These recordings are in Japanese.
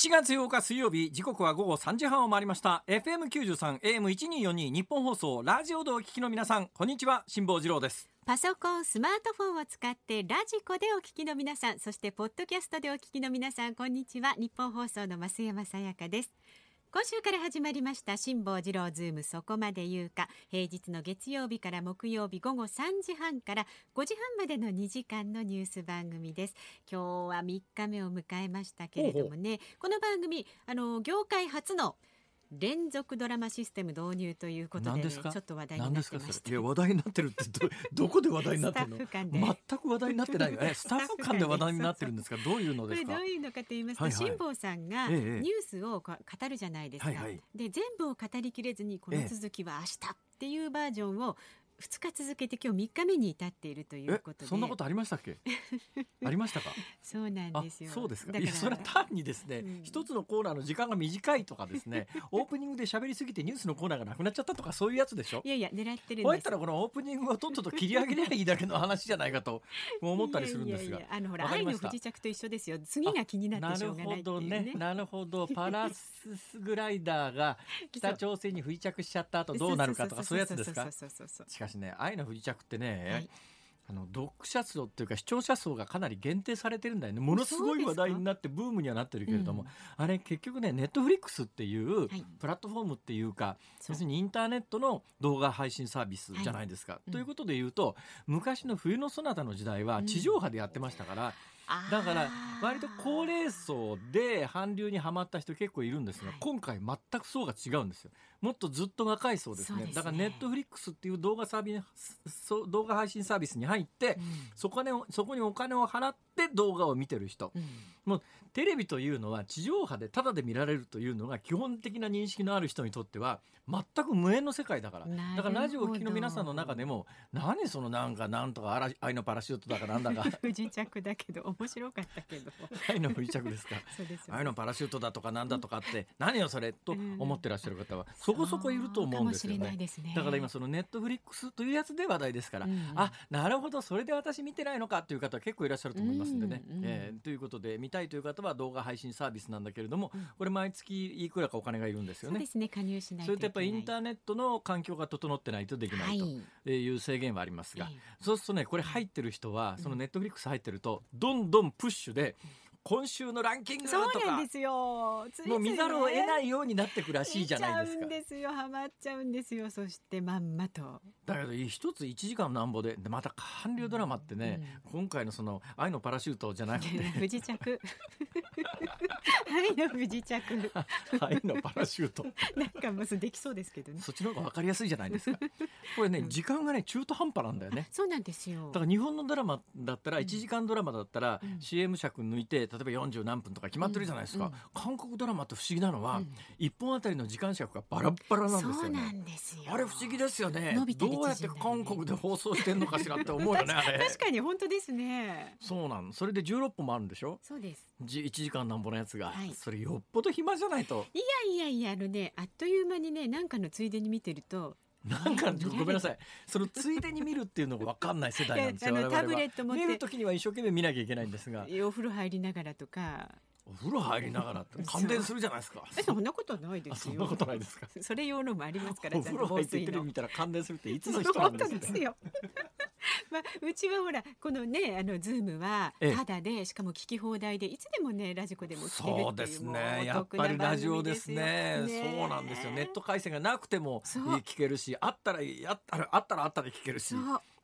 7月8日水曜日時刻は午後3時半を回りました FM93 AM1242 ニッポン放送ラジオでお聞きの皆さんこんにちは辛坊治郎ですパソコン、スマートフォンを使ってラジコでお聞きの皆さん、そしてポッドキャストでお聞きの皆さん、こんにちは。ニッポン放送の増山さやかです。今週から始まりました辛坊治郎ズームそこまで言うか。平日の月曜日から木曜日午後3時半から5時半までの2時間のニュース番組です。今日は3日目を迎えましたけれどもね。この番組あの業界初の連続ドラマシステム導入ということで、ね、ちょっと話題になってました。いや話題になってるってど どこで話題になってるの？全く話題になってない。えスタッフ間で話題になってるんですか？どういうのですか？これどういうのかと言いますと、辛、は、坊、いはい、さんがニュースを語るじゃないですか。はいはい、で全部を語りきれずにこの続きは明日っていうバージョンを2日続けて今日3日目に至っているということで。そんなことありましたっけ？ありましたか？そうなんですよ。そうですか。いやそれは単にですね、うん、一つのコーナーの時間が短いとかですね オープニングで喋りすぎてニュースのコーナーがなくなっちゃったとかそういうやつでしょ？いやいや狙ってるこうやったらこのオープニングをとっとと切り上げりゃいいだけの話じゃないかと思ったりするんですが。あのほら愛の不時着と一緒ですよ。次が気になってしょうがないっていう、ね、なるほどねなるほど。パラスグライダーが北朝鮮に不時着しちゃった後どうなるかとかそういうやつですか？しかしね愛の不時着ってね、はい、あの読者層っていうか視聴者層がかなり限定されてるんだよね。ものすごい話題になってブームにはなってるけれども、うん、あれ結局ねネットフリックスっていうプラットフォームっていうか、はい、要するにインターネットの動画配信サービスじゃないですか。はい、ということで言うと昔の冬のそなたの時代は地上波でやってましたから。うんだから割と高齢層で韓流にはまった人結構いるんですが、今回全く層が違うんですよ。もっとずっと若い層ですね、ね、だからネットフリックスっていう動画サービス動画配信サービスに入って、うん、そこね、そこにお金を払って動画を見てる人、うん、もうテレビというのは地上波でタダで見られるというのが基本的な認識のある人にとっては全く無縁の世界だから。だからラジオを聴きの皆さんの中でも何そのなんかなんとか愛のパラシュートだかなんだか。不時着だけど面白かったけど。愛の不時着ですか愛のパラシュートだとかなんだとかって何よそれと思ってらっしゃる方はそこそこいると思うんですよね、ね、だから今そのネットフリックスというやつで話題ですから、うん。うん、あなるほどそれで私見てないのかという方は結構いらっしゃると思いますんでね、うんうん、えー、ということで見たいという方は動画配信サービスなんだけれども、うん、これ毎月いくらかお金がいるんですよね。そうですね加入しないそれとやっぱりインターネットの環境が整ってないとできないという制限はありますが、はい、そうするとねこれ入ってる人はそのネットフリックス入ってるとどんどんプッシュで、今週のランキングとか。そうなんですよ。ついつい、ね、もう見ざるを得ないようになってくらしいじゃないですか。ですよハマっちゃうんですよ。そしてまんまと。だけど一つ一時間なんぼでまた韓流ドラマってね、うん、今回のその愛のパラシュートじゃなくて。不時着愛の不時着。愛のパラシュート。なんかもうできそうですけどね。そっちの方がわかりやすいじゃないですか。これね、うん、時間がね中途半端なんだよね。そうなんですよ。だから日本のドラマだったら1時間ドラマだったら、うん、CM 尺抜いて例えば40何分とか決まってるじゃないですか、うん、韓国ドラマって不思議なのは、うん、1本あたりの時間尺がバラバラなんですよね。あれ不思議ですよね。どうやって韓国で放送してんのかしらって思うよね 確かに本当ですね。そうなん。それで16本もあるんでしょ？そうです1時間なんぼのやつが、はい、それよっぽど暇じゃないと。いやいやいやあのねあっという間にねなんかのついでに見てるとなんか ごめんなさい。そのついでに見るっていうのが分かんない世代なんですよタブレット持って。見る時には一生懸命見なきゃいけないんですが。お風呂入りながらとかお風呂入りながらって感電するじゃないですか。そんなことないですよ。そんなことないですか。それ用のもありますから。お風呂入ってテレビ見たら感電するっていつの人なんですか。よ。まあうちはほらこのねあのズームはただでしかも聞き放題でいつでもねラジコでも聞けるそうですね。やっぱりラジオですね。そうなんですよ。ネット回線がなくても聞けるし、あったらやったらあったらあったで聞けるし。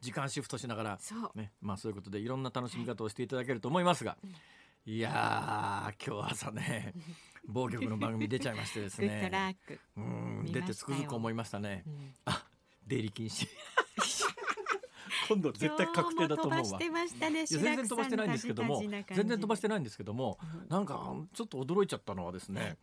時間シフトしながらねまあそういうことでいろんな楽しみ方をしていただけると思いますが。いや今日朝ね暴力の番組出ちゃいましてですね。うん出てつくづく思いましたね、うん、あ出入り禁止。今度絶対確定だと思うわ。ね、全然飛ばしてないんですけども、全然飛ばしてないんですけども、なんかちょっと驚いちゃったのはですね。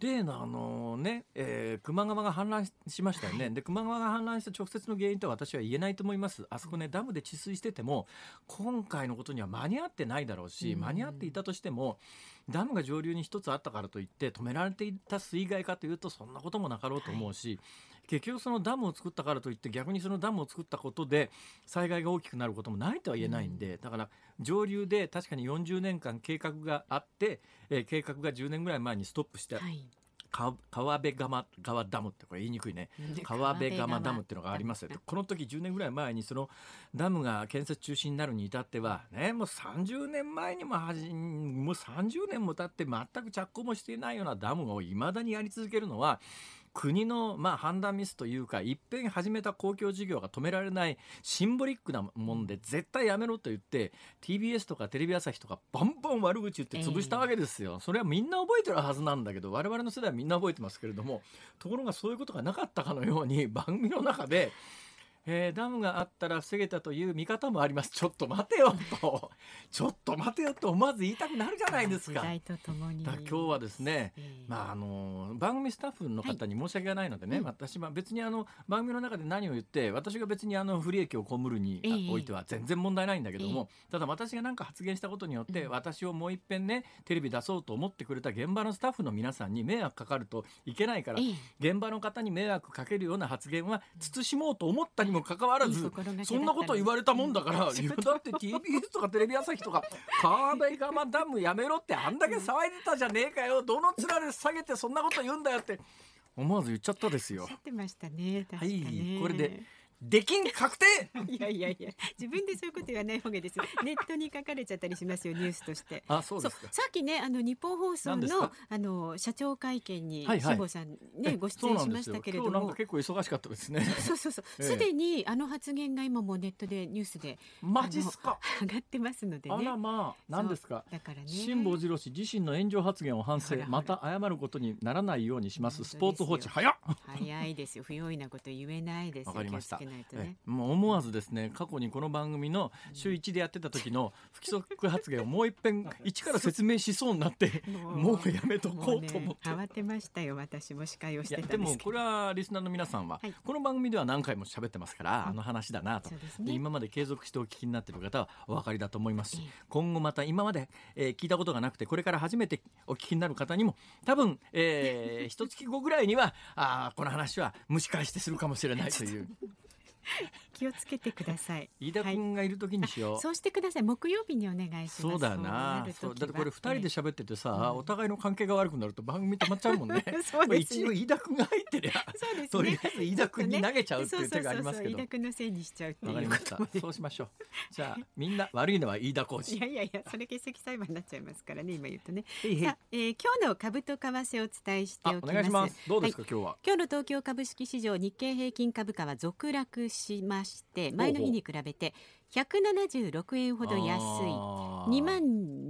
例のあのね、えー、球磨川が氾濫しましたよね、はい、で球磨川が氾濫した直接の原因とは私は言えないと思います。あそこねダムで治水してても今回のことには間に合ってないだろうし、間に合っていたとしてもダムが上流に一つあったからといって止められていた水害かというとそんなこともなかろうと思うし、はい結局そのダムを作ったからといって逆にそのダムを作ったことで災害が大きくなることもないとは言えないんで、だから上流で確かに40年間計画があって、えー、計画が10年ぐらい前にストップして、はい。川辺川川ダムってこれ言いにくいね。川辺川ダムっていうのがありますよ。この時10年ぐらい前にそのダムが建設中止になるに至ってはねもう30年前にもはじもう30年も経って全く着工もしていないようなダムをいまだにやり続けるのは国のまあ判断ミスというかいっぺん始めた公共事業が止められないシンボリックなもんで絶対やめろと言って TBS とかテレビ朝日とかバンバン悪口言って潰したわけですよ、えー、それはみんな覚えてるはずなんだけど我々の世代はみんな覚えてますけれどもところがそういうことがなかったかのように番組の中でえー、ダムがあったら防げたという見方もあります。ちょっと待てよと、ちょっと待てよと思わず言いたくなるじゃないですか。とともに。今日はですね、えー、まああの番組スタッフの方に申し訳がないのでね、はい、私は別にあの番組の中で何を言って私が別にあの不利益を被るにおいては全然問題ないんだけども、えー、ただ私が何か発言したことによって、私をもう一遍ねテレビ出そうと思ってくれた現場のスタッフの皆さんに迷惑かかるといけないから、現場の方に迷惑かけるような発言は慎もうと思ったにもかかわらず。そんなこと言われたもんだから、だって TBS とかテレビ朝日とか川辺川ダムやめろってあんだけ騒いでたじゃねえかよどの面で下げてそんなこと言うんだよって思わず言っちゃったですよ。ってましたね。はいこれでできん確定。いやいやいや自分でそういうこと言わない方がです ネットに書かれちゃったりしますよニュースとして。あそうですさっきねあの日本放送のあの社長会見に辛坊さんねご出演しましたけれども。結構忙しかったですね。そうそうそう。すで、にあの発言が今もネットでニュースでマジっすか。上がってますのでね。あらまあ何ですか？だからね。辛坊治郎氏自身の炎上発言を反省また謝ることにならないようにします。スポーツ報知早っ。早いですよ。不用意なこと言えないですわかりました、ね、もう思わずですね過去にこの番組の週1でやってた時の不規則発言をもう一遍一から説明しそうになってもうやめとこうと思って、ね、慌てましたよ私も司会をしてでもこれはリスナーの皆さんは、はい、この番組では何回も喋ってますから、あの話だなと、ね、今まで継続してお聞きになっている方はお分かりだと思いますし、今後また今まで、えー、聞いたことがなくてこれから初めてお聞きになる方にも多分、えー、一月後ぐらいにはあこの話は蒸し返してするかもしれないという。気をつけてください。飯田君がいる時にしよう、はい、そうしてください。木曜日にお願いします。そうだな。そうだってこれ二人で喋っててさ、お互いの関係が悪くなると番組止まっちゃうもんね。そうですね。一応飯田君が入ってりゃ、そうですね、とりあえず飯田君に投げちゃうっていう手がありますけど。飯田君のせいにしちゃうわかりました。そうしましょう。じゃあみんな悪いのは飯田浩二。いやいやいや、それ欠席裁判になっちゃいますからね。今言うとね。さあ、えー、今日の株と為替をお伝えしておきます。お願いします。どうですか、今日は？今日の東京株式市場日経平均株価は続落しまして前の日に比べて176円ほど安い。2万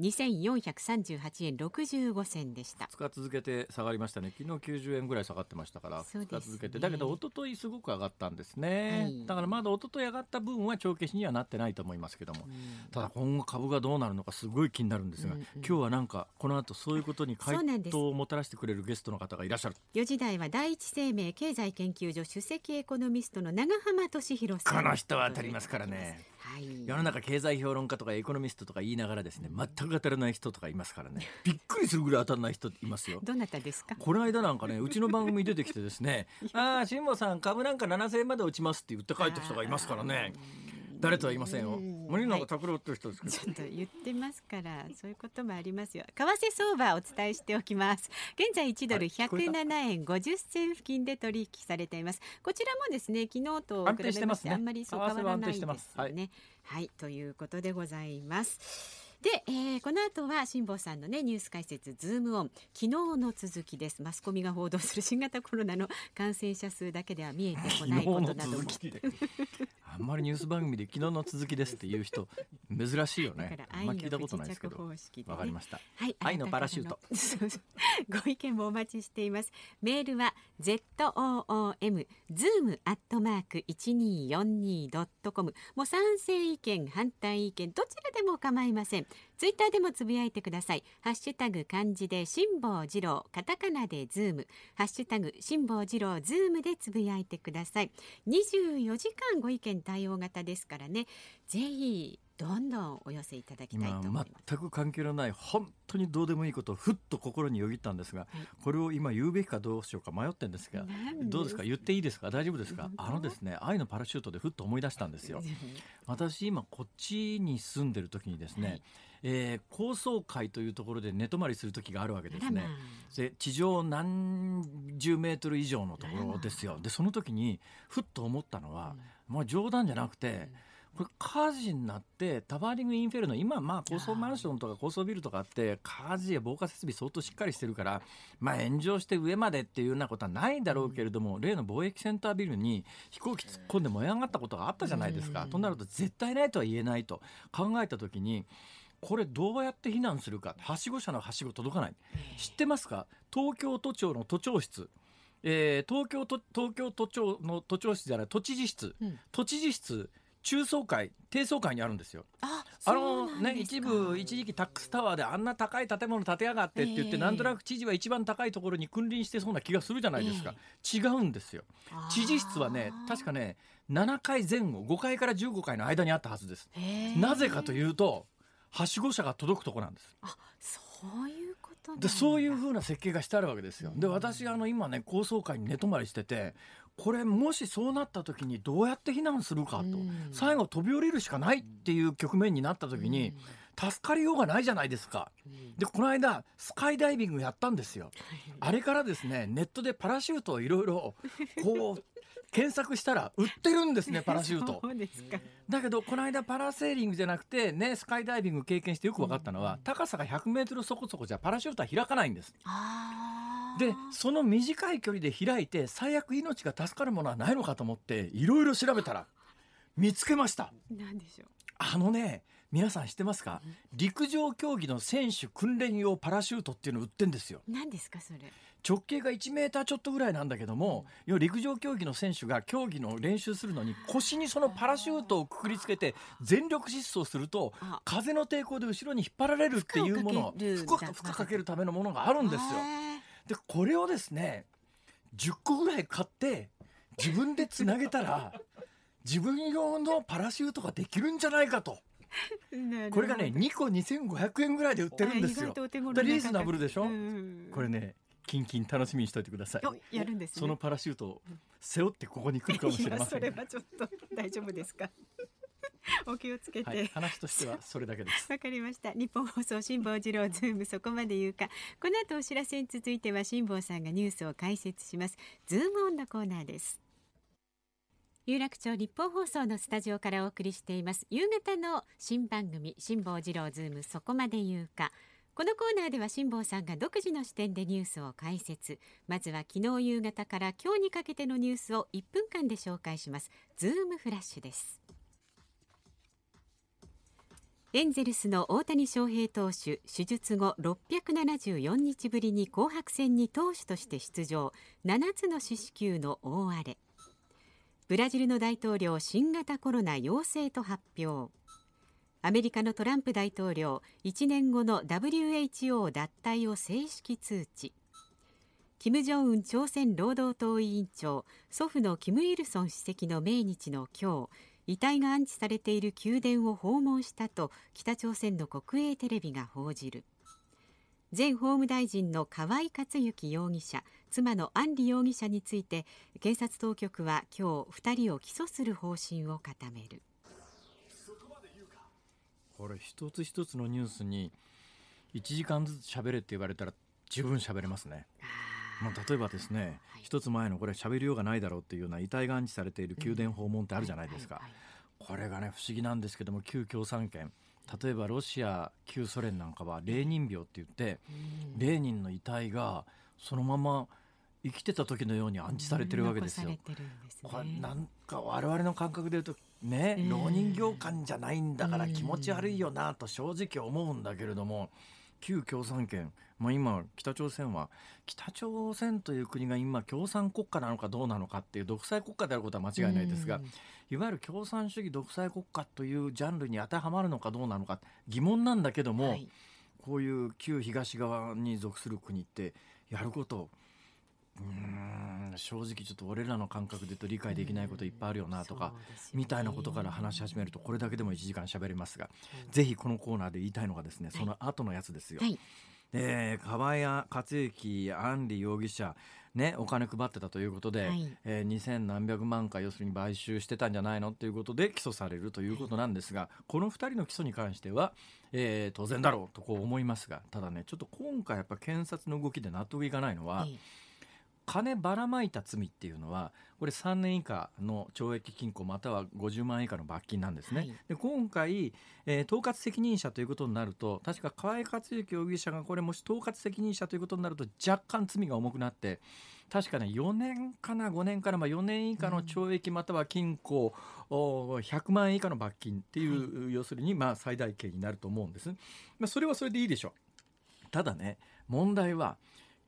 2438円65銭でした。2日続けて下がりましたね。昨日90円ぐらい下がってましたから、2日続けて。だけど一昨日すごく上がったんですね、はい、だからまだ一昨日上がった分は帳消しにはなってないと思いますけども、うん、ただ今後株がどうなるのかすごい気になるんですが、うんうん、今日はなんかこの後そういうことに回答をもたらしてくれるゲストの方がいらっしゃる。4時台は第一生命経済研究所首席エコノミストの長浜俊弘さんこの人は当たりますからねはい、世の中経済評論家とかエコノミストとか言いながらですね全く当たらない人とかいますからね。びっくりするぐらい当たらない人いますよ。どなたですか？この間なんかねうちの番組出てきてですね ああ辛坊さん株なんか7000円まで落ちますって言って帰った人がいますからね誰とは言いませんよ。森永拓郎っていう人ですけど、ちょっと言ってますからそういうこともありますよ。為替相場お伝えしておきます。現在1ドル107円50銭付近で取引されています。こちらもですね昨日と比べて、あんまりそう変わらないですね。はい、はい、ということでございます。で、えー、この後は辛坊さんのねニュース解説ズームオン昨日の続きですマスコミが報道する新型コロナの感染者数だけでは見えてこないことなどもあんまりニュース番組で昨日の続きですっていう人珍しいよね。あんま聞いたことないですけど。わ、ね、かりました。はい愛のパラシュートご意見もお待ちしています。メールは ZOOM zoom アットマーク 1242.com もう賛成意見反対意見どちらでも構いませんツイッターでもつぶやいてください。ハッシュタグ漢字で辛坊治郎カタカナでズーム。ハッシュタグ辛坊治郎ズームでつぶやいてください。24時間ご意見対応型ですからね。ぜひどんどんお寄せいただきたいと思います？全く関係のない本当にどうでもいいことをふっと心によぎったんですが、はい、これを今言うべきかどうしようか迷ってんですがどうですか？言っていいですか？大丈夫ですか？あのですね愛のパラシュートでふっと思い出したんですよ。私今こっちに住んでる時にですね、はい。えー、高層階というところで寝泊まりする時があるわけですね。で地上何十メートル以上のところですよ。でその時にふっと思ったのは、うん、もう冗談じゃなくて。これ火事になってタワーリングインフェルノ今まあ高層マンションとか高層ビルとかって火事や防火設備相当しっかりしてるからまあ炎上して上までっていうようなことはないだろうけれども、例の貿易センタービルに飛行機突っ込んで燃え上がったことがあったじゃないですか、となると絶対ないとは言えないと考えた時にこれどうやって避難するか？はしご車のはしご届かない。知ってますか？東京都庁の都庁室。えー、東京都東京都庁の都庁室じゃない都知事室、うん、都知事室中層階低層階にあるんですよ。ああのね一部一時期タックスタワーであんな高い建物建てやがってって言って、えー、なんとなく知事は一番高いところに君臨してそうな気がするじゃないですか、えー、違うんですよ。知事室はね確かね7階前後5階から15階の間にあったはずです、え。ー、なぜかというとはしご車が届くとこなんです。あそういうことでそういうふうな設計がしてあるわけですよ。で私あの今ね高層階に寝泊まりしててこれもしそうなった時にどうやって避難するかと、最後飛び降りるしかないっていう局面になった時に、助かりようがないじゃないですか。でこの間スカイダイビングやったんですよ。あれからですねネットでパラシュートをいろいろこう 検索したら売ってるんですねパラシュート。だけどこの間パラセーリングじゃなくてねスカイダイビング経験してよく分かったのは、うん、高さが100メートルそこそこじゃパラシュートは開かないんですでその短い距離で開いて最悪命が助かるものはないのかと思っていろいろ調べたら見つけました。何でしょう。あのね皆さん知ってますか？陸上競技の選手訓練用パラシュートっていうの売ってんですよ。何ですかそれ。直径が1メーターちょっとぐらいなんだけども、要は陸上競技の選手が競技の練習するのに腰にそのパラシュートをくくりつけて全力疾走すると風の抵抗で後ろに引っ張られるっていうもの負荷負荷かけるためのものがあるんですよ。でこれをですね10個ぐらい買って自分でつなげたら自分用のパラシュートができるんじゃないかと。これがね2個2500円ぐらいで売ってるんですよ。リーズナブルでしょ？これねキンキン楽しみにしておいてください。やるんです、ね、そのパラシュートを背負ってここに来るかもしれません。それはちょっと大丈夫ですか？お気をつけて、はい、話としてはそれだけです。わかりました。ニッポン放送辛坊治郎ズームそこまで言うか。この後お知らせに続いては辛坊さんがニュースを解説します。ズームオンのコーナーです。有楽町ニッポン放送のスタジオからお送りしています夕方の新番組辛坊治郎ズームそこまで言うかこのコーナーでは辛坊さんが独自の視点でニュースを解説まずは昨日夕方から今日にかけてのニュースを1分間で紹介しますズームフラッシュですエンゼルスの大谷翔平投手手術後674日ぶりに紅白戦に投手として出場。7つの四死球の大荒れ。ブラジルの大統領新型コロナ陽性と発表。アメリカのトランプ大統領1年後の WHO 脱退を正式通知。金正恩朝鮮労働党委員長祖父のキム・イルソン主席の命日の今日。遺体が安置されている宮殿を訪問したと北朝鮮の国営テレビが報じる。前法務大臣の河井克行容疑者妻の安里容疑者について検察当局は今日2人を起訴する方針を固める。これ一つ一つのニュースに1時間ずつ喋れって言われたら十分喋れますね。まあ、例えばですね、一つ前のこれ喋りようがないだろうっていうような遺体が安置されている宮殿訪問ってあるじゃないですか。これがね不思議なんですけども旧共産圏例えばロシア旧ソ連なんかはレーニン病って言ってレーニンの遺体がそのまま生きてた時のように安置されてるわけですよ。ね、これなんか我々の感覚で言うとね、浪人業感じゃないんだから気持ち悪いよなと正直思うんだけれども、旧共産圏、まあ、今北朝鮮は北朝鮮という国が今共産国家なのかどうなのかっていう独裁国家であることは間違いないですが、いわゆる共産主義独裁国家というジャンルに当てはまるのかどうなのか疑問なんだけども、はい、こういう旧東側に属する国ってやることうん正直ちょっと俺らの感覚で言うと理解できないこといっぱいあるよなとか、みたいなことから話し始めるとこれだけでも1時間喋れますが、ぜひこのコーナーで言いたいのがですねその後のやつですよ。はい。えー、川谷克行、安里容疑者、ね、お金配ってたということで、はい、えー、2000何百万か要するに買収してたんじゃないのということで起訴されるということなんですが、はい、この2人の起訴に関しては、えー、当然だろうとこう思いますがただねちょっと今回やっぱ検察の動きで納得いかないのは、はい金ばらまいた罪っていうのはこれ3年以下の懲役金庫または50万円以下の罰金なんですね。はい、で今回、えー、統括責任者ということになると確か河合克行容疑者がこれもし統括責任者ということになると若干罪が重くなって確かね4年かな5年からまあ4年以下の懲役または金庫、うん、100万円以下の罰金っていう、はい、要するにまあ最大刑になると思うんです。まあ、それはそれでいいでしょう。ただね問題は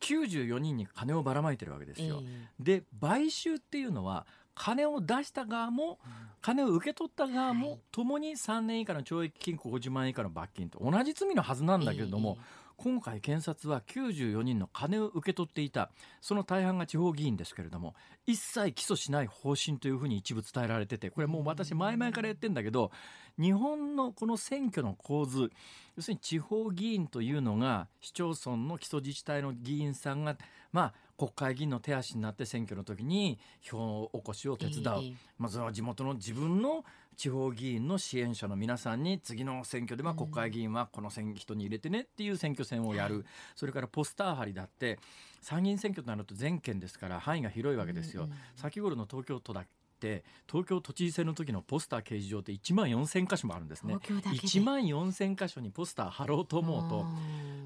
94人に金をばらまいてるわけですよ。えー、で買収っていうのは金を出した側も、金を受け取った側も、ともに3年以下の懲役金庫50万円以下の罰金と同じ罪のはずなんだけれども、今回検察は94人の金を受け取っていた。その大半が地方議員ですけれども一切起訴しない方針というふうに一部伝えられててこれもう私前々から言ってんだけど日本のこの選挙の構図要するに地方議員というのが市町村の基礎自治体の議員さんがまあ国会議員の手足になって選挙の時に票起こしを手伝う、えー、まずは地元の自分の地方議員の支援者の皆さんに次の選挙では国会議員はこの人に入れてねっていう選挙戦をやる、うん、それからポスター貼りだって参議院選挙となると全県ですから範囲が広いわけですよ。うんうん、先頃の東京都だって東京都知事選の時のポスター掲示場って1万4000箇所もあるんですね。1万4000箇所にポスター貼ろうと思うと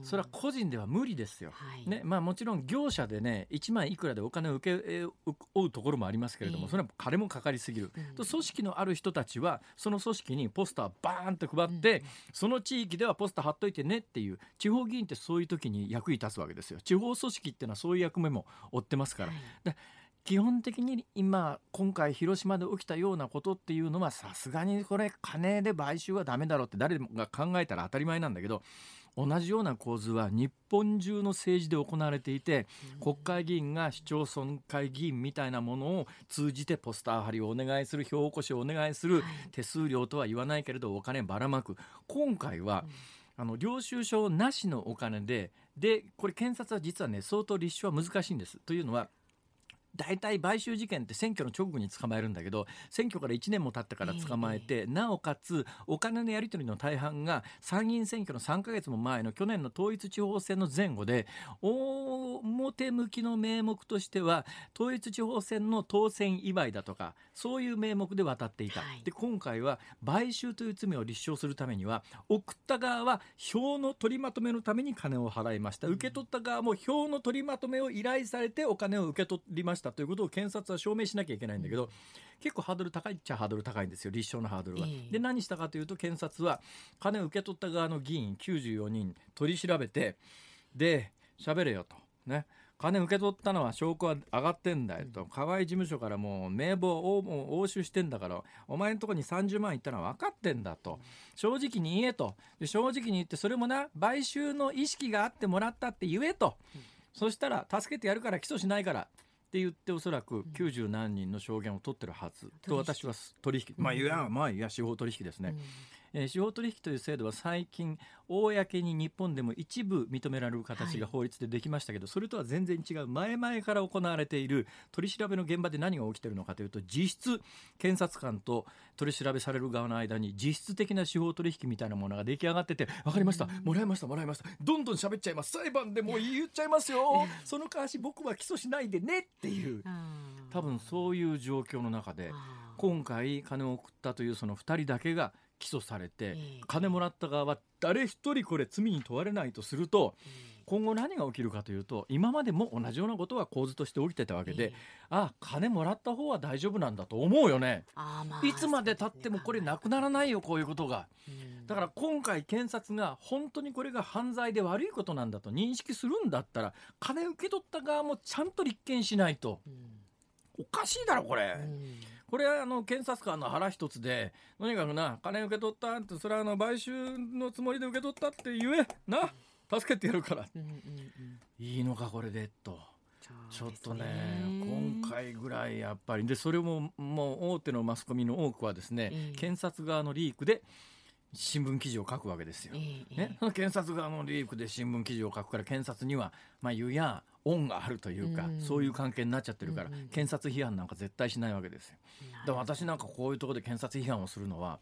それは個人では無理ですよ、はい、ねまあ、もちろん業者でね1万いくらでお金を受け負うところもありますけれども、それは金もかかりすぎる、うん、組織のある人たちはその組織にポスターバーンと配って、うん、その地域ではポスター貼っといてねっていう地方議員ってそういう時に役に立つわけですよ。地方組織っていうのはそういう役目も負ってますから。はい。基本的に今今回広島で起きたようなことっていうのはさすがにこれ金で買収はダメだろうって誰が考えたら当たり前なんだけど同じような構図は日本中の政治で行われていて国会議員が市町村会議員みたいなものを通じてポスター貼りをお願いする票起こしをお願いする手数料とは言わないけれどお金ばらまく。今回はあの領収書なしのお金ででこれ検察は実はね相当立証は難しいんです。というのは大体買収事件って選挙の直後に捕まえるんだけど選挙から1年も経ってから捕まえて、えー、なおかつお金のやり取りの大半が参議院選挙の3か月も前の去年の統一地方選の前後で表向きの名目としては統一地方選の当選祝いだとかそういう名目で渡っていた、はい、で今回は買収という罪を立証するためには送った側は票の取りまとめのために金を払いました。受け取った側も票の取りまとめを依頼されてお金を受け取りましたということを検察は証明しなきゃいけないんだけど、結構ハードル高いっちゃハードル高いんですよ立証のハードルは。で何したかというと検察は金を受け取った側の議員94人取り調べてで喋れよと。ね。金受け取ったのは証拠は上がってんだよと。河合事務所からもう名簿を押収してんだからお前のとこに30万いったのは分かってんだと。正直に言えと。正直に言ってそれもな買収の意識があってもらったって言えと。そしたら助けてやるから起訴しないからって言っておそらく90何人の証言を取ってるはず。と私は取引まあいやまあいや司法取引ですね。えー、司法取引という制度は最近公に日本でも一部認められる形が法律でできましたけど、はい、それとは全然違う前々から行われている取り調べの現場で何が起きているのかというと実質検察官と取り調べされる側の間に実質的な司法取引みたいなものが出来上がってて分かりましたもらいましたもらいました。どんどん喋っちゃいます。裁判でもう言っちゃいますよ。その代わし僕は起訴しないでねっていう多分そういう状況の中で今回金を送ったというその2人だけが起訴されて、金もらった側は誰一人これ罪に問われないとすると、今後何が起きるかというと今までも同じようなことが構図として起きてたわけで、ああ金もらった方は大丈夫なんだと思うよね、まあ、いつまでたってもこれなくならないよこういうことが、だから今回検察が本当にこれが犯罪で悪いことなんだと認識するんだったら金受け取った側もちゃんと立件しないと、おかしいだろこれ。これはあの検察官の腹一つでとにかくな金受け取ったってそれはあの買収のつもりで受け取ったって言えな助けてやるから、うんうんうん、いいのかこれでと。ちょっとね今回ぐらいやっぱり。でそれももう大手のマスコミの多くはですね、えー、検察側のリークで新聞記事を書くわけですよ。えー、ね、検察側のリークで新聞記事を書くから検察にはまあ湯や恩があるというか、うん、そういう関係になっちゃってるから、うん。検察批判なんか絶対しないわけですよ。だから私なんかこういうところで検察批判をするのは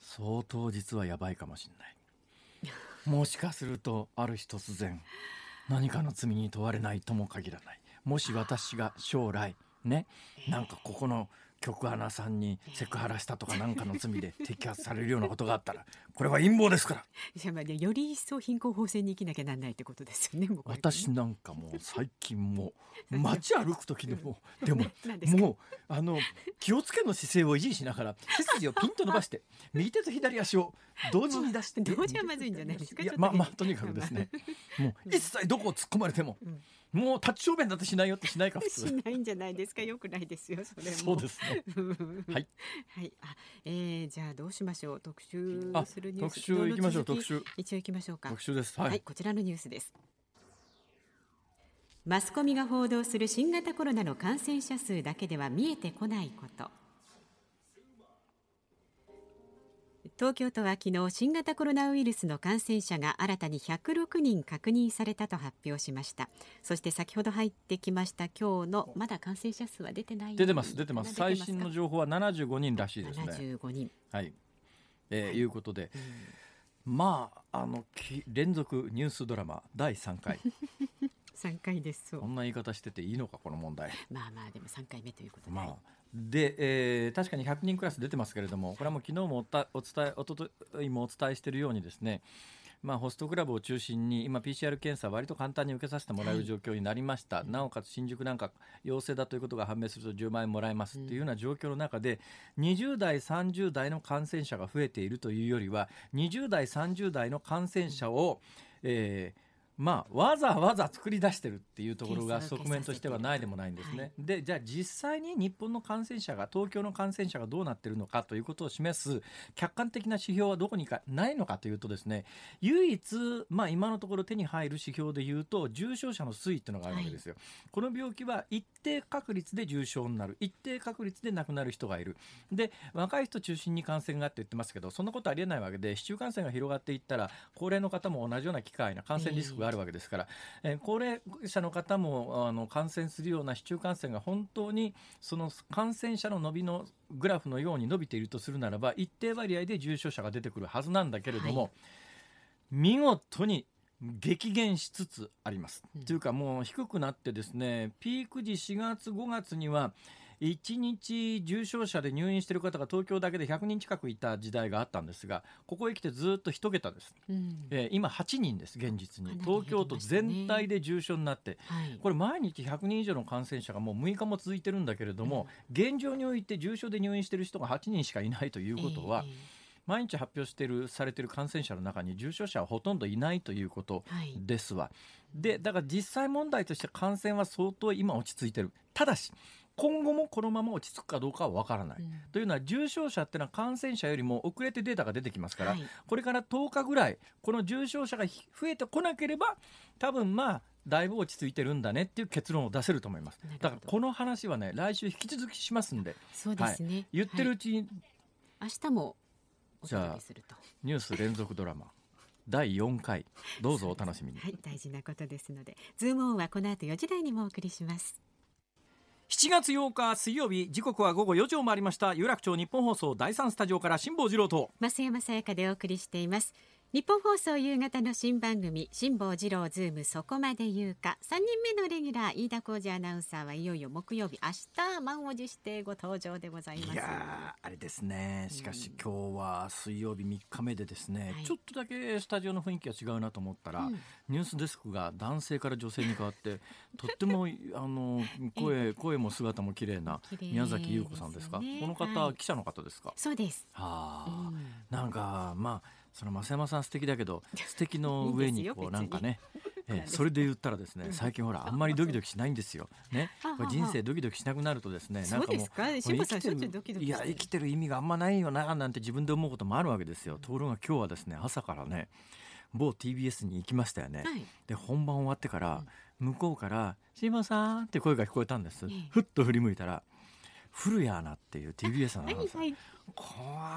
相当実はやばいかもしれない。もしかするとある日突然何かの罪に問われないとも限らない。もし私が将来ねなんかここの局アナさんにセクハラしたとかなんかの罪で 摘発されるようなことがあったらこれは陰謀ですから。じゃあより一層貧困法制に生きなきゃなんないってことですよね私なんかもう最近もう 街歩く時でも でももうあの気をつけの姿勢を維持しながら背筋をピンと伸ばして右手と左足を同時に出して同時はまずいんじゃないですか？いやまあまあとにかくですね。もう一切どこを突っ込まれても、うんもう立ち小便だってしないよってしないか。しないんじゃないですか。よくないですよ。それそうですね。はい。はい。あ、えー、じゃあどうしましょう。特集するニュース。特集行きましょう。特集。一応行きましょうか。特集です。はい、はい、こちらのニュースです。マスコミが報道する新型コロナの感染者数だけでは見えてこないこと。東京都は昨日新型コロナウイルスの感染者が新たに106人確認されたと発表しました。そして先ほど入ってきました今日のまだ感染者数は出てない出てます出てます。最新の情報は75人らしいですね。75人。はい、えー、はい、いうことで、うん、まああの連続ニュースドラマ第3回。3回です。こんな言い方してていいのかこの問題。まあまあでも3回目ということで、まあで、えー、確かに100人クラス出てますけれどもこれはもう昨日もお伝えおとといもお伝えしているようにですねまあ、ホストクラブを中心に今 PCR 検査割と簡単に受けさせてもらえる状況になりました、はい、なおかつ新宿なんか陽性だということが判明すると10万円もらえますっていうような状況の中で、20代30代の感染者が増えているというよりは20代30代の感染者を、えーまあ、わざわざ作り出してるっていうところが側面としてはないでもないんですね。はい、でじゃあ実際に日本の感染者が東京の感染者がどうなってるのかということを示す客観的な指標はどこにかないのかというとですね唯一、まあ、今のところ手に入る指標でいうと重症者の推移っていうのがあるわけですよ。はい、この病気は一定確率で重症になる一定確率で亡くなる人がいるで若い人中心に感染があって言ってますけどそんなことありえないわけで市中感染が広がっていったら高齢の方も同じような機会な感染リスクがあるわけですから、えー、高齢者の方もあの感染するような市中感染が本当にその感染者の伸びのグラフのように伸びているとするならば一定割合で重症者が出てくるはずなんだけれども、はい、見事に激減しつつあります。うん、というかもう低くなってですねピーク時4月5月には1日重症者で入院している方が東京だけで100人近くいた時代があったんですがここへ来てずっと1桁です、うん、えー、今8人です現実に、東京都全体で重症になって、はい、これ毎日100人以上の感染者がもう6日も続いてるんだけれども、うん、現状において重症で入院している人が8人しかいないということは、えー毎日発表しているされている感染者の中に重症者はほとんどいないということですわ。はい、でだから実際問題として感染は相当今落ち着いてる。ただし今後もこのまま落ち着くかどうかは分からない、うん、というのは重症者っていうのは感染者よりも遅れてデータが出てきますから、はい、これから10日ぐらいこの重症者が増えてこなければ多分まあだいぶ落ち着いてるんだねっていう結論を出せると思います。だからこの話はね来週引き続きしますんで。そうですね、はい、言ってるうちに、はい、明日もじゃあニュース連続ドラマ。第4回。どうぞお楽しみに、はい、大事なことですので。ズームオンはこの後4時台にもお送りします7月8日水曜日時刻は午後4時を回りました。有楽町ニッポン放送第3スタジオから辛坊治郎と。増山さやかでお送りしています。ニッポン放送夕方の新番組辛坊治郎ズームそこまで言うか。3人目のレギュラー飯田浩司アナウンサーはいよいよ木曜日。明日満を持してご登場でございます。いやあれですね。しかし今日は水曜日3日目でですね、ちょっとだけスタジオの雰囲気が違うなと思ったら、うん、ニュースデスクが男性から女性に変わって とってもあの声声も姿も綺麗な宮崎優子さんですか、ね、この方、はい、記者の方ですか？そうです。はあ、うん、なんかまあその増山さん素敵だけど素敵の上にこうなんかねえー、それで言ったらですね最近ほらあんまりドキドキしないんですよ。ね、これ人生ドキドキしなくなるとですねなんかもう生きてるいや生きてる意味があんまないよななんて自分で思うこともあるわけですよ。ところが今日はですね朝からね某 TBS に行きましたよね、はい。で本番終わってから、向こうから「慎吾さん」って声が聞こえたんです、ふっと振り向いたら古谷アナっていう TBS アナウンサー、はいこ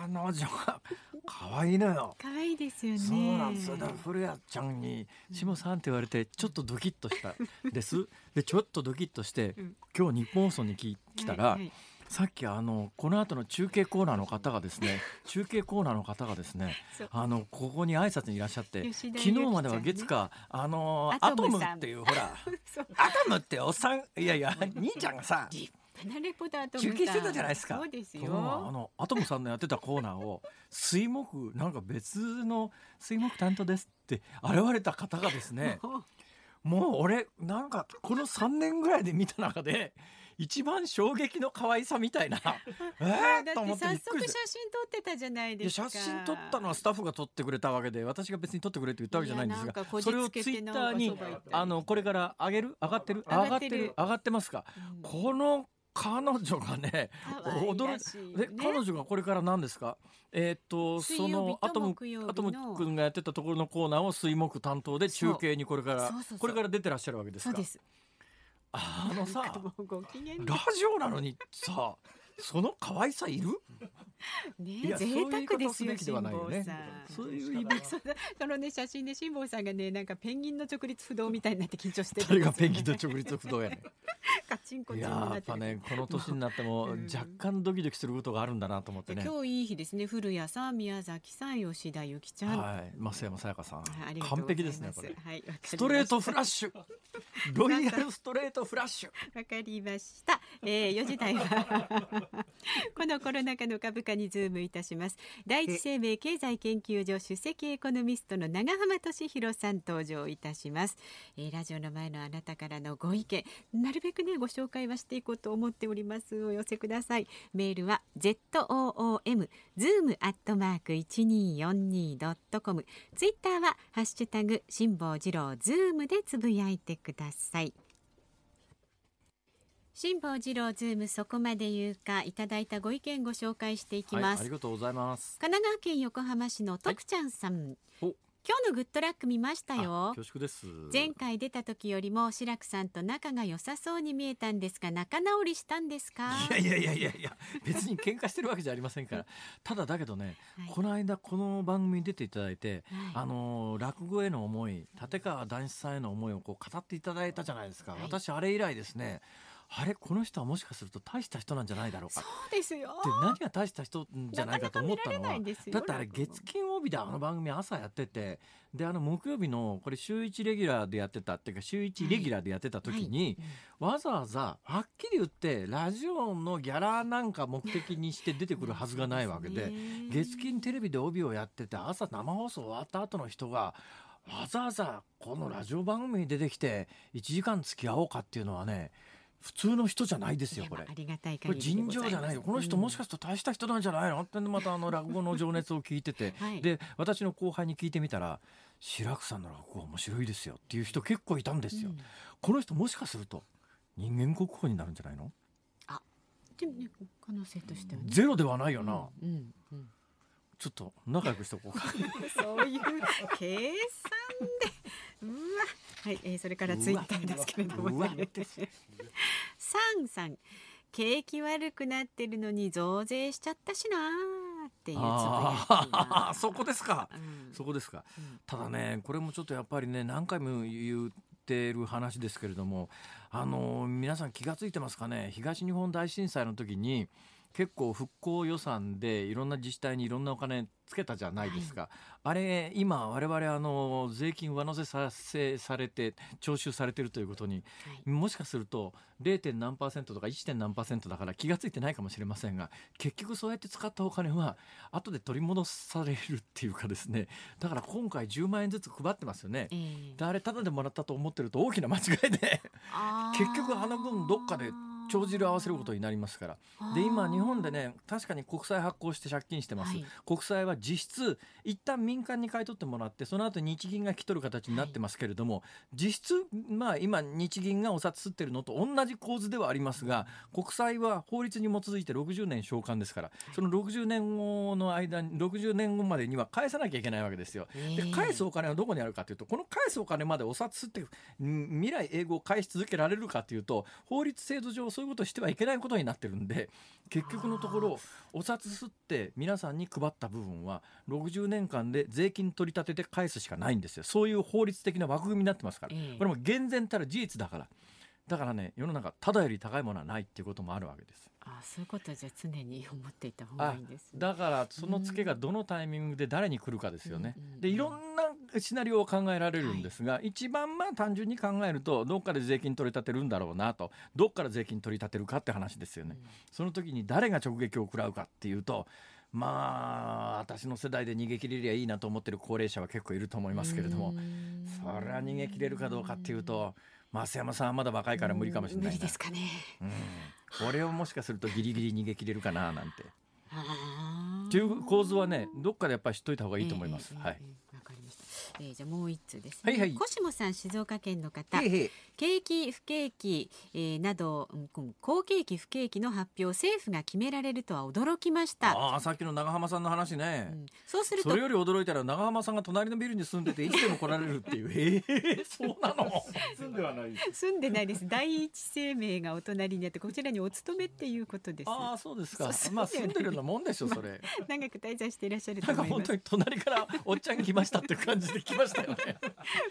の女が可愛いのよ。可愛いですよね。そうなんですよ。だから古谷ちゃんに「下さん」って言われてちょっとドキッとしたです。でちょっとドキッとしてうん。今日日本放送に来来たら、はいはい。さっきあのこの後の中継コーナーの方がですね 中継コーナーの方がですねあのここに挨拶にいらっしゃって昨日までは月かあのアアトムっていうほら。アトムっておっさん。いやいや 兄ちゃんがさ立派なレポーターと中継してたじゃないですか。そうですそうあよのアトムさんのやってたコーナーを水木なんか別の水木担当ですって現れた方がですね もう俺なんかこの3年ぐらいで見た中で一番衝撃の可愛さみたいな。えー、だと思って早速写真撮ってたじゃないですか。写真撮ったのはスタッフが撮ってくれたわけで私が別に撮ってくれって言ったわけじゃないんですがそれをツイッターにあのこれから上げる？上がってる？上上ががってる。上がってますか？うん。この彼女がね驚いね彼女がこれから何ですか？えーっとそのとアトムアトム君がやってたところのコーナーを水木担当で中継にこれからそうそうそう。これから出てらっしゃるわけですか？そうです。あのさラジオなのにさその可愛さいる？いね贅沢ですよ辛坊さん。そういう言い方そのね写真で辛坊さんがねなんかペンギンの直立不動みたいになって緊張してる誰が ペンギンと直立不動やねん。カチンコやっぱるねこの年になってもうん若干ドキドキすることがあるんだなと思ってね。今日いい日ですね。古谷さん宮崎さん吉田由紀ちゃん、はい、増山さやかさん。完璧ですねこれ。はいストレートフラッシュ、ロイヤルストレートフラッシュ。わかりました。えー、4時台はこのコロナ禍の株価にズームいたします。第一生命経済研究所首席エコノミストの永濱利廣さん登場いたします、えー。ラジオの前のあなたからのご意見、なるべくねご紹介はしていこうと思っております。お寄せください。メールは z o o m zoom アットマーク一二四二ドットコム。ツイッターはハッシュタグ辛坊治郎ズームでつぶやいてください。辛坊治郎ズームそこまで言うかいただいたご意見ご紹介していきはい、ます、ありがとうございます。神奈川県横浜市の徳ちゃんさん。お。今日のグッドラック見ましたよ。あ恐縮です。前回出た時よりも志らくさんと仲が良さそうに見えたんですが仲直りしたんですか？いやいやいやいやいや別に喧嘩してるわけじゃありませんから。ただだけどね、はい。この間この番組に出ていただいて、はい。あのー落語への思い立川談志さんへの思いをこう語っていただいたじゃないですか、はい。私あれ以来ですねあれこの人はもしかすると大した人なんじゃないだろうか。そうですよ。で何が大した人じゃないかと思ったのはだってあれ月金帯であの番組朝やっててであの木曜日のこれ週1レギュラーでやってたっていうか週1レギュラーでやってた時に、わざわざはっきり言ってラジオのギャラなんか目的にして出てくるはずがないわけで月金テレビで帯をやってて朝生放送終わった後の人がわざわざこのラジオ番組に出てきて1時間付き合おうかっていうのはね普通の人じゃないですよこれ。あ。ありがたいこれ尋常じゃないよ。この人もしかすると大した人なんじゃないの？ってまたあの落語の情熱を聞いてて。はい。で私の後輩に聞いてみたら「白くさんの落語面白いですよ」っていう人結構いたんですよ。うん。この人もしかすると人間国宝になるんじゃないの？でもね可能性としてはね。ゼロではないよな、うんうん。ちょっと仲良くしとこうか。そういう計算でうわ。はい、えー、それからツイッターですけれどもねサンさん景気悪くなってるのに増税しちゃったしなーっていうつそこですか。うん。そこですか。うんただねこれもちょっとやっぱりね何回も言ってる話ですけれどもあの皆さん気が付いてますかね。東日本大震災の時に結構復興予算でいろんな自治体にいろんなお金つけたじゃないですか、あれ今我々あの税金上乗せさせされて徴収されてるということにはいもしかすると 0. 点何パーセントとか 1. 点何パーセントだから気が付いてないかもしれませんが結局そうやって使ったお金は後で取り戻されるっていうかですねだから今回10万円ずつ配ってますよねえ。ーであれタダでもらったと思ってると大きな間違いで 結局あの分どっかで帳尻を合わせることになりますから。で今日本でね確かに国債発行して借金してます、はい、国債は実質一旦民間に買い取ってもらってその後日銀が引き取る形になってますけれども、はい、実質まあ今日銀がお札吸ってるのと同じ構図ではありますが国債は法律に基づいて60年償還ですからその60年後の間に60年後までには返さなきゃいけないわけですよ。で返すお金はどこにあるかというとこの返すお金までお札吸って未来英語を返し続けられるかというと法律制度上そういうことをしてはいけないことになってるんで結局のところお札吸って皆さんに配った部分は60年間で税金取り立てて返すしかないんですよ。そういう法律的な枠組みになってますから、これも厳然たる事実だから。だからね世の中ただより高いものはないっていうこともあるわけです。あそういうことじゃ常に思っていた方がいいんです、ね、だからそのツケがどのタイミングで誰に来るかですよね。でいろんなシナリオを考えられるんですが、はい、一番まあ単純に考えるとどっかで税金取り立てるんだろうなとどっから税金取り立てるかって話ですよね。その時に誰が直撃を食らうかっていうとまあ私の世代で逃げ切れりゃいいなと思ってる高齢者は結構いると思いますけれどもそれは逃げ切れるかどうかっていうと。増山さんはまだ若いから無理かもしれない無理ですかね、うん、俺をもしかするとギリギリ逃げ切れるかななんて。っていう構図はねどっかでやっぱり知っといた方がいいと思います、えー、はい。えー、じゃもう一通ですね。はいはい。コシモさん静岡県の方。へへ景気不景気、えー、など、うん、好景気不景気の発表政府が決められるとは驚きました。ああさっきの長浜さんの話ね。うん、そうするとそれより驚いたら長浜さんが隣のビルに住んでていつでも来られるっていう。ええー、そうなの？住んではない。住んでないです。第一生命がお隣にあってこちらにお勤めっていうことです。ああそうですか。まあ住んでるようなもんでしょそれ。長く滞在していらっしゃると思います。本当に隣からおっちゃん来ましたっていう感じで来ましたよね。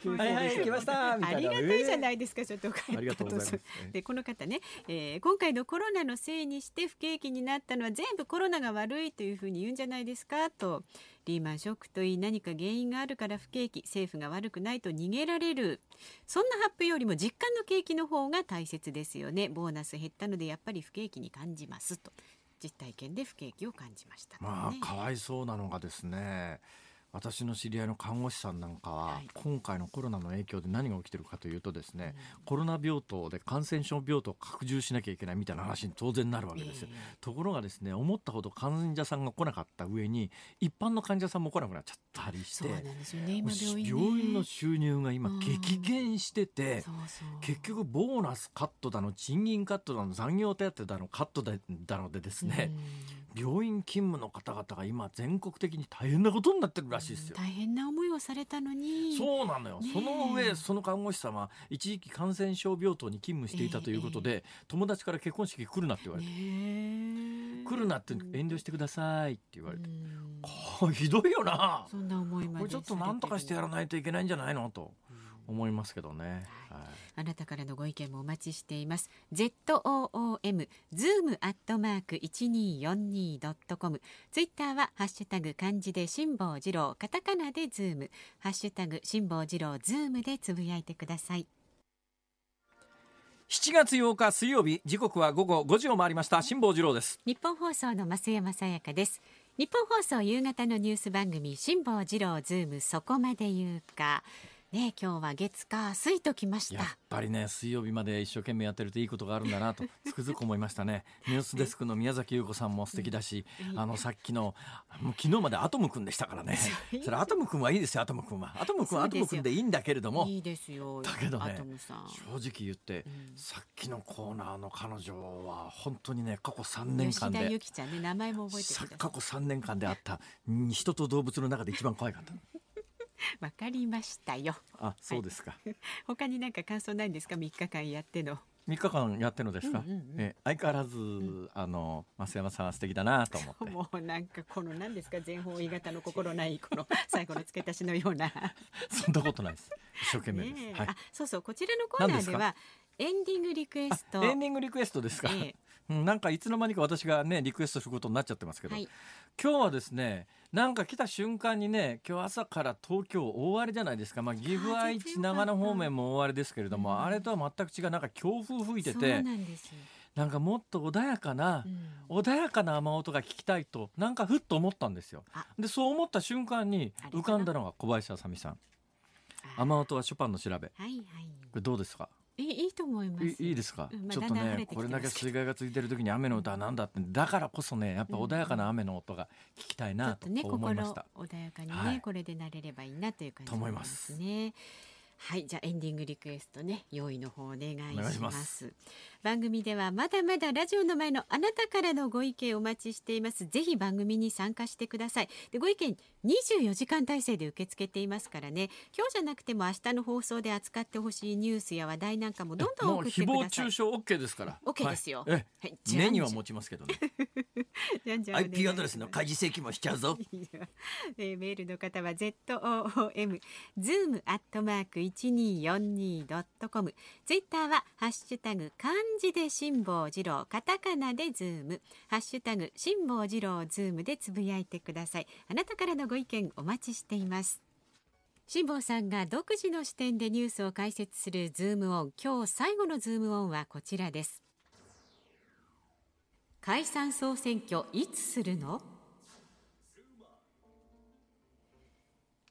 はいはい来ましたありがたいじゃないですかちょっとありがとうございます。でこの方ね、えー、今回のコロナのせいにして不景気になったのは全部コロナが悪いというふうに言うんじゃないですか？と。リーマンショックといい何か原因があるから不景気政府が悪くないと逃げられる。そんな発表よりも実感の景気の方が大切ですよね。ボーナス減ったのでやっぱり不景気に感じますと。実体験で不景気を感じました、ね、まあかわいそうなのがですね私の知り合いの看護師さんなんかは、今回のコロナの影響で何が起きてるかというとですね、コロナ病棟で感染症病棟を拡充しなきゃいけないみたいな話に当然なるわけですよ、ところがですね思ったほど患者さんが来なかった上に一般の患者さんも来なくなっちゃったりして、病院の収入が今激減してて、結局ボーナスカットだの賃金カットだの残業手当だのカットだのでですね、病院勤務の方々が今全国的に大変なことになってるらしいですよ。大変な思いをされたのに。そうなのよ。その上その看護師様一時期感染症病棟に勤務していたということで、友達から結婚式来るなって言われて、来るなって遠慮してくださいって言われて、ひどいよな。そんな思いまでこれちょっと何とかしてやらないといけないんじゃないのと。思いますけどね、はい、あなたからのご意見もお待ちしています。ZOOM zoom アットマーク 1242.com ツイッターはハッシュタグ漢字で辛坊治郎カタカナでズーム。ハッシュタグ辛坊治郎ズームでつぶやいてください。7月8日水曜日時刻は午後5時を回りました。辛坊治郎です。ニッポン放送の増山さやかです。ニッポン放送夕方のニュース番組辛坊治郎ズームそこまで言うかね今日は月火水ときました。やっぱりね水曜日まで一生懸命やってるといいことがあるんだなと つくづく思いましたね。ニュースデスクの宮崎優子さんも素敵だし、あのさっきのもう昨日までアトムくんでしたからね。それアトムくんはいいですよアトムくんは。アトムくんはアトムくんでいいんだけれども。いいですよだけどね正直言って、うん、さっきのコーナーの彼女は本当にね過去3年間で吉田由紀ちゃんね名前も覚えてる過去3年間であった人と動物の中で一番可愛かった わかりましたよ。あ、そうですか。はい、他になんか感想ないんですか、三日間やっての。三日間やってのですか？うんうんうん、え、相変わらず、うん、あの増山さんは素敵だなと思って。もうなんかこの何ですか、全方位型の心ないこの 最後の付け足しのような。そんなことないです。一生懸命です。はい、あ、そうそう、こちらのコーナーでは。エンディングリクエスト。エンディングリクエストですか？えー、なんかいつの間にか私がねリクエストすることになっちゃってますけど、はい、今日はですねなんか来た瞬間にね今日朝から東京大荒れじゃないですか、まあ、岐阜愛知長野方面も大荒れですけれども、うん、あれとは全く違うなんか強風吹いてて。なんかもっと穏やかな、うん、穏やかな雨音が聞きたいとなんかふっと思ったんですよ。でそう思った瞬間に浮かんだのが小林あさみさん。雨音はショパンの調べ、はいはい、これどうですか？いいいと思います。いいですか、うんまあ、ちょっとねこれだけ水害が続いてる時に雨の歌は何だってだからこそねやっぱ穏やかな雨の音が聞きたいなと思いました、ね、穏やかにね、はい、これでなれればいいなという感じですね。はいじゃあエンディングリクエストね用意の方お願いします番組ではまだまだラジオの前のあなたからのご意見お待ちしています。ぜひ番組に参加してください。でご意見24時間体制で受け付けていますからね。今日じゃなくても明日の放送で扱ってほしいニュースや話題なんかもどんどん送ってください。誹謗中傷 OK ですから。OK ですよ、はい、はい、根には持ちますけどね。じゃんじゃん IP アドレスの開示請求もしちゃうぞ。えー、メールの方は ZOOM zoom アットマーク 1242.com ツイッターはハッシュタグ漢字で辛坊治郎カタカナでズーム。ハッシュタグ辛坊治郎ズームでつぶやいてください。あなたからのご意見お待ちしています。辛坊さんが独自の視点でニュースを解説するズームオン。今日最後のズームオンはこちらです。解散総選挙いつするの？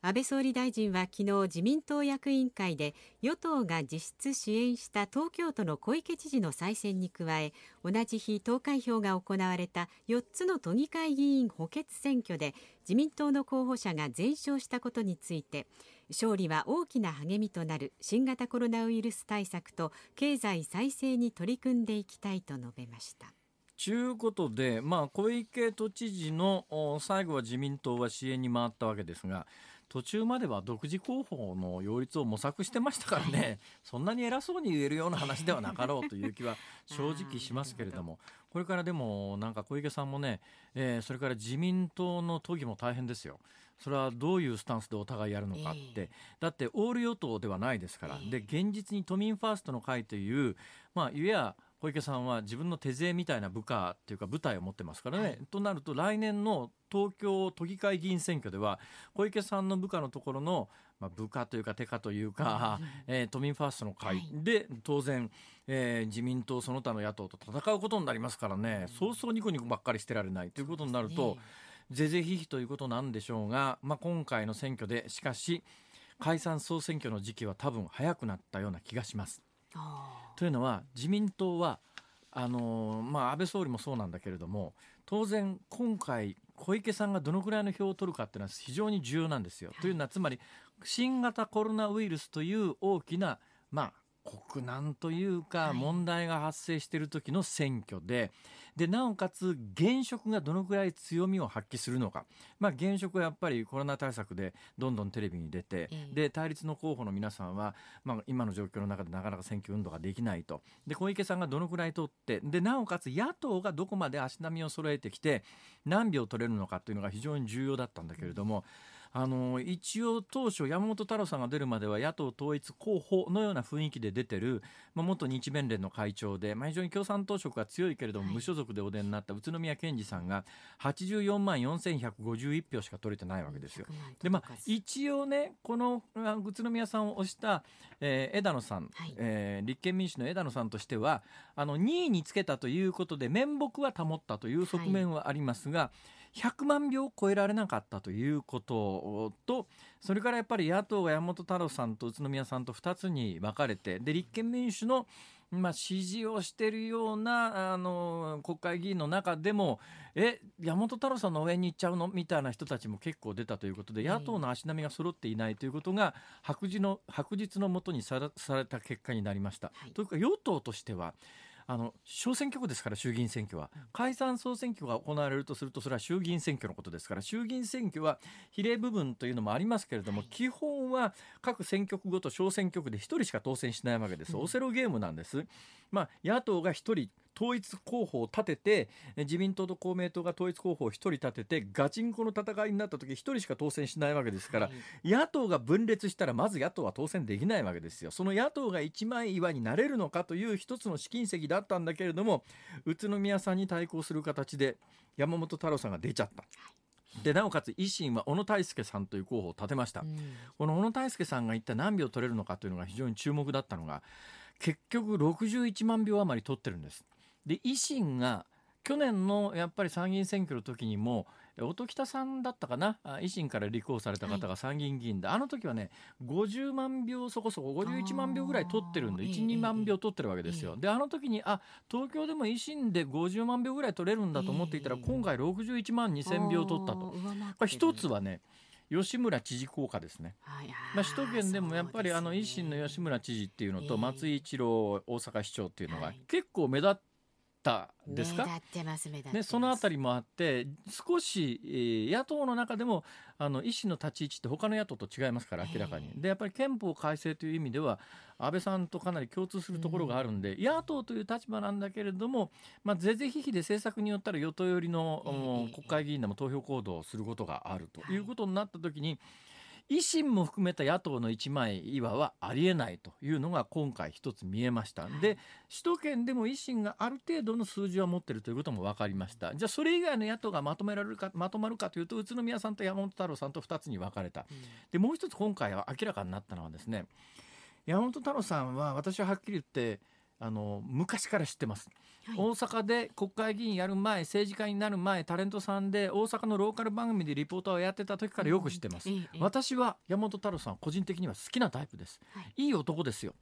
安倍総理大臣は昨日自民党役員会で与党が実質支援した東京都の小池知事の再選に加え同じ日投開票が行われた4つの都議会議員補欠選挙で自民党の候補者が全勝したことについて勝利は大きな励みとなる新型コロナウイルス対策と経済再生に取り組んでいきたいと述べました。ということで、まあ、小池都知事の最後は自民党は支援に回ったわけですが途中までは独自候補の擁立を模索してましたからね。そんなに偉そうに言えるような話ではなかろうという気は正直しますけれども。これからでもなんか小池さんもね、えー、それから自民党の都議も大変ですよ。それはどういうスタンスでお互いやるのかって、えー、だってオール与党ではないですから、えー、で現実に都民ファーストの会という、まあ、いや小池さんは自分の手勢みたいな部下っていうか部隊を持ってますからね、はい、となると来年の東京都議会議員選挙では小池さんの部下のところの、まあ、部下というか手下というか、うん、えー、都民ファーストの会。で当然、えー、自民党その他の野党と戦うことになりますからね、うん、そうそうニコニコばっかりしてられないということになると、ぜぜひひということなんでしょうが、まあ、今回の選挙でしかし解散総選挙の時期は多分早くなったような気がします。というのは自民党はあのまあ、安倍総理もそうなんだけれども当然今回小池さんがどのくらいの票を取るかっていうのは非常に重要なんですよ。というのはつまり新型コロナウイルスという大きな、まあ、国難というか問題が発生している時の選挙で、でなおかつ現職がどのくらい強みを発揮するのか、まあ、現職はやっぱりコロナ対策でどんどんテレビに出て、で対立の候補の皆さんは、まあ、今の状況の中でなかなか選挙運動ができないと。で小池さんがどのくらい取ってでなおかつ野党がどこまで足並みを揃えてきて何秒取れるのかというのが非常に重要だったんだけれども。うんあの一応当初山本太郎さんが出るまでは野党統一候補のような雰囲気で出てる、まあ、元日弁連の会長で、まあ、非常に共産党色が強いけれども、無所属でお出になった宇都宮健児さんが84万4151票しか取れてないわけですよ。でまあ一応ねこの宇都宮さんを推した、えー、枝野さん、はい、えー、立憲民主の枝野さんとしてはあの2位につけたということで面目は保ったという側面はありますが、はい100万票を超えられなかったということとそれからやっぱり野党が山本太郎さんと宇都宮さんと2つに分かれてで立憲民主のまあ、支持をしているようなあの国会議員の中でもえ山本太郎さんの応援に行っちゃうの？みたいな人たちも結構出たということで野党の足並みが揃っていないということが白日の白日のもとにされた結果になりました。はい、というか与党としてはあの小選挙区ですから衆議院選挙は。解散総選挙が行われるとするとそれは衆議院選挙のことですから衆議院選挙は比例部分というのもありますけれども基本は各選挙区ごと小選挙区で1人しか当選しないわけです、オセロゲームなんです。まあ、野党が1人統一候補を立てて自民党と公明党が統一候補を1人立ててガチンコの戦いになった時1人しか当選しないわけですから、はい、野党が分裂したらまず野党は当選できないわけですよ。その野党が一枚岩になれるのかという一つの試金石だったんだけれども宇都宮さんに対抗する形で山本太郎さんが出ちゃった。でなおかつ維新は小野泰輔さんという候補を立てました、うん、この小野泰輔さんが一体何票取れるのかというのが非常に注目だったのが結局61万票余り取ってるんですで維新が去年のやっぱり参議院選挙の時にも、音喜多さんだったかな？維新から立候補された方が参議院議員で、はい、あの時はね50万票そこそこ51万票ぐらい取ってるんで12万票取ってるわけですよ。であの時にあ東京でも維新で50万票ぐらい取れるんだと思っていたら、今回61万2000票取ったと。これ一つはね吉村知事効果ですね、まあ、首都圏でもやっぱりあの維新の吉村知事っていうのと松井一郎大阪市長っていうのが結構目立ってったですか？ね、そのあたりもあって少し、えー、野党の中でもあの維新の立ち位置って他の野党と違いますから明らかに。でやっぱり憲法改正という意味では安倍さんとかなり共通するところがあるんで、うん、野党という立場なんだけれども、まあ、是々非々で政策によったら与党寄りの、国会議員でも投票行動をすることがあるということになった時に、はい維新も含めた野党の一枚岩はありえないというのが今回一つ見えました。で首都圏でも維新がある程度の数字を持っているということも分かりました。じゃあそれ以外の野党がまとめられるかまとまるかというと宇都宮さんと山本太郎さんと2つに分かれた。でもう一つ今回は明らかになったのはですね山本太郎さんは私ははっきり言ってあの昔から知ってます、はい、大阪で国会議員やる前政治家になる前タレントさんで大阪のローカル番組でリポーターをやってた時からよく知ってます、うん私は山本太郎さん個人的には好きなタイプです、はい、いい男ですよ。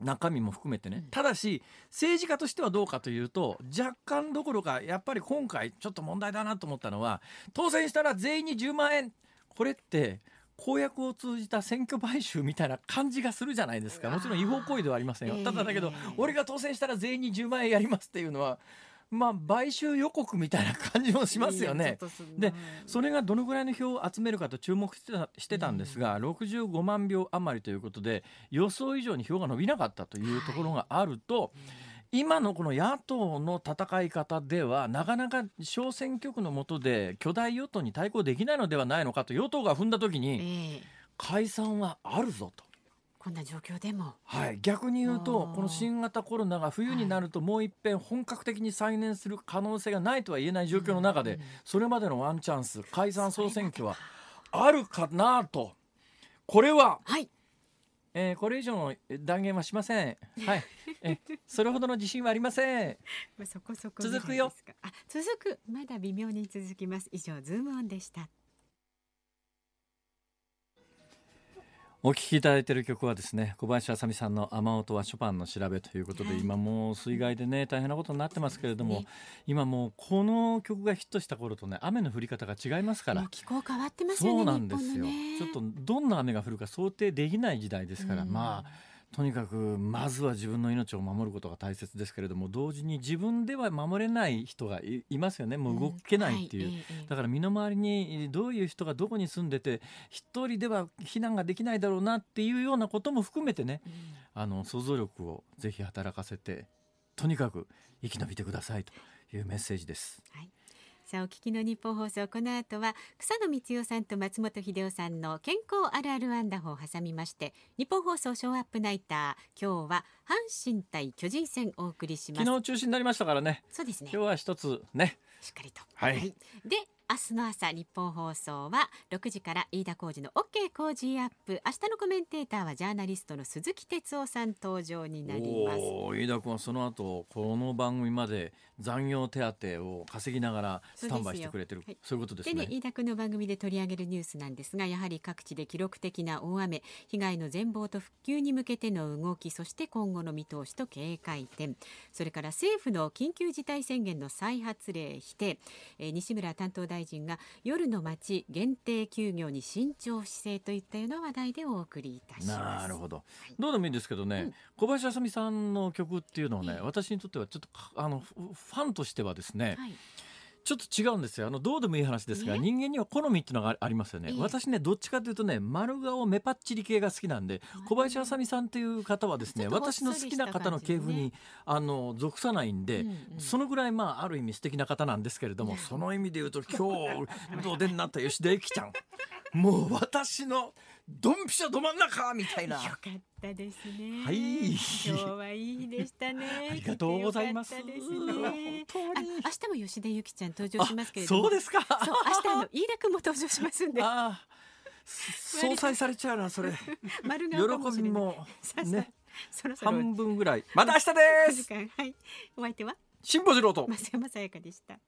中身も含めてね、ただし政治家としてはどうかというと若干どころかやっぱり今回ちょっと問題だなと思ったのは当選したら全員に10万円。これって公約を通じた選挙買収みたいな感じがするじゃないですか。もちろん違法行為ではありませんよ、ただだけど、俺が当選したら全員に10万円やりますっていうのはまあ、買収予告みたいな感じもしますよね。でそれがどのぐらいの票を集めるかと注目してたしてたんですが、うん、65万票余りということで予想以上に票が伸びなかったというところがあると、はい今のこの野党の戦い方ではなかなか小選挙区の下で巨大与党に対抗できないのではないのかと与党が踏んだ時に解散はあるぞと。こんな状況でも、はい、逆に言うとこの新型コロナが冬になるともう一遍本格的に再燃する可能性がないとは言えない状況の中で、それまでのワンチャンス解散総選挙はあるかなと。これは、はい、えー、これ以上の断言はしません。はい。え、それほどの自信はありません。まあそこそこ続くよ。あ、続く。まだ微妙に続きます。以上ズームオンでした。お聴きいただいている曲はですね小林あさみさんの雨音はショパンの調べということで、はい、今もう水害でね大変なことになってますけれども、ね、今もうこの曲がヒットした頃とね雨の降り方が違いますから。気候変わってますよねそうなんですよ、ちょっとどんな雨が降るか想定できない時代ですから、まあとにかくまずは自分の命を守ることが大切ですけれども同時に自分では守れない人がいますよね。もう動けないっていう、うんはい、だから身の回りにどういう人がどこに住んでて一人では避難ができないだろうなっていうようなことも含めてね、うん、あの想像力をぜひ働かせてとにかく生き延びてくださいというメッセージです。はいさあお聞きの日本放送この後は草野光代さんと松本秀夫さんの健康あるあるワンダホを挟みまして日本放送ショーアップナイター今日は阪神対巨人戦お送りします。昨日中止になりましたからねそうですね今日は一つねしっかりとはい、はい、で明日の朝日本放送は6時から飯田浩二の OK 工事アップ。明日のコメンテーターはジャーナリストの鈴木哲夫さん登場になります。飯田君はその後この番組まで残業手当を稼ぎながらスタンバイしてくれてる。そう,、いうことですね。でね飯田君の番組で取り上げるニュースなんですがやはり各地で記録的な大雨被害の全貌と復旧に向けての動きそして今後の見通しと警戒点それから政府の緊急事態宣言の再発令否定、えー、西村担当大臣が夜の街限定休業に慎重姿勢といったような話題でお送りいたします。なるほど、はい、どうでもいいんですけどね、うん、小林あさみさんの曲っていうのはね、私にとってはちょっとあのファンとしてはですね、はいちょっと違うんですよ。あのどうでもいい話ですが人間には好みっていうのがありますよね、私ねどっちかというとね丸顔目パッチリ系が好きなんで小林あさみさんという方はですね私の好きな方の系譜にあの属さないんで、そのぐらいまあある意味素敵な方なんですけれどもその意味で言うと今日どうでんなった吉田由紀ちゃんもう私のドンピシャど真ん中みたいな。よかったですね。はい。今日はいいでしたね。ありがとうございます。すね、本当に。明日も吉田由紀ちゃん登場しますけれども。そうですか。そう明日あの飯田君も登場しますんで。ああ。相殺されちゃうなそれ。丸が喜びもね。そろそろ半分ぐらい。また明日です。はい。お相手は？辛坊治郎と増山さやかでした。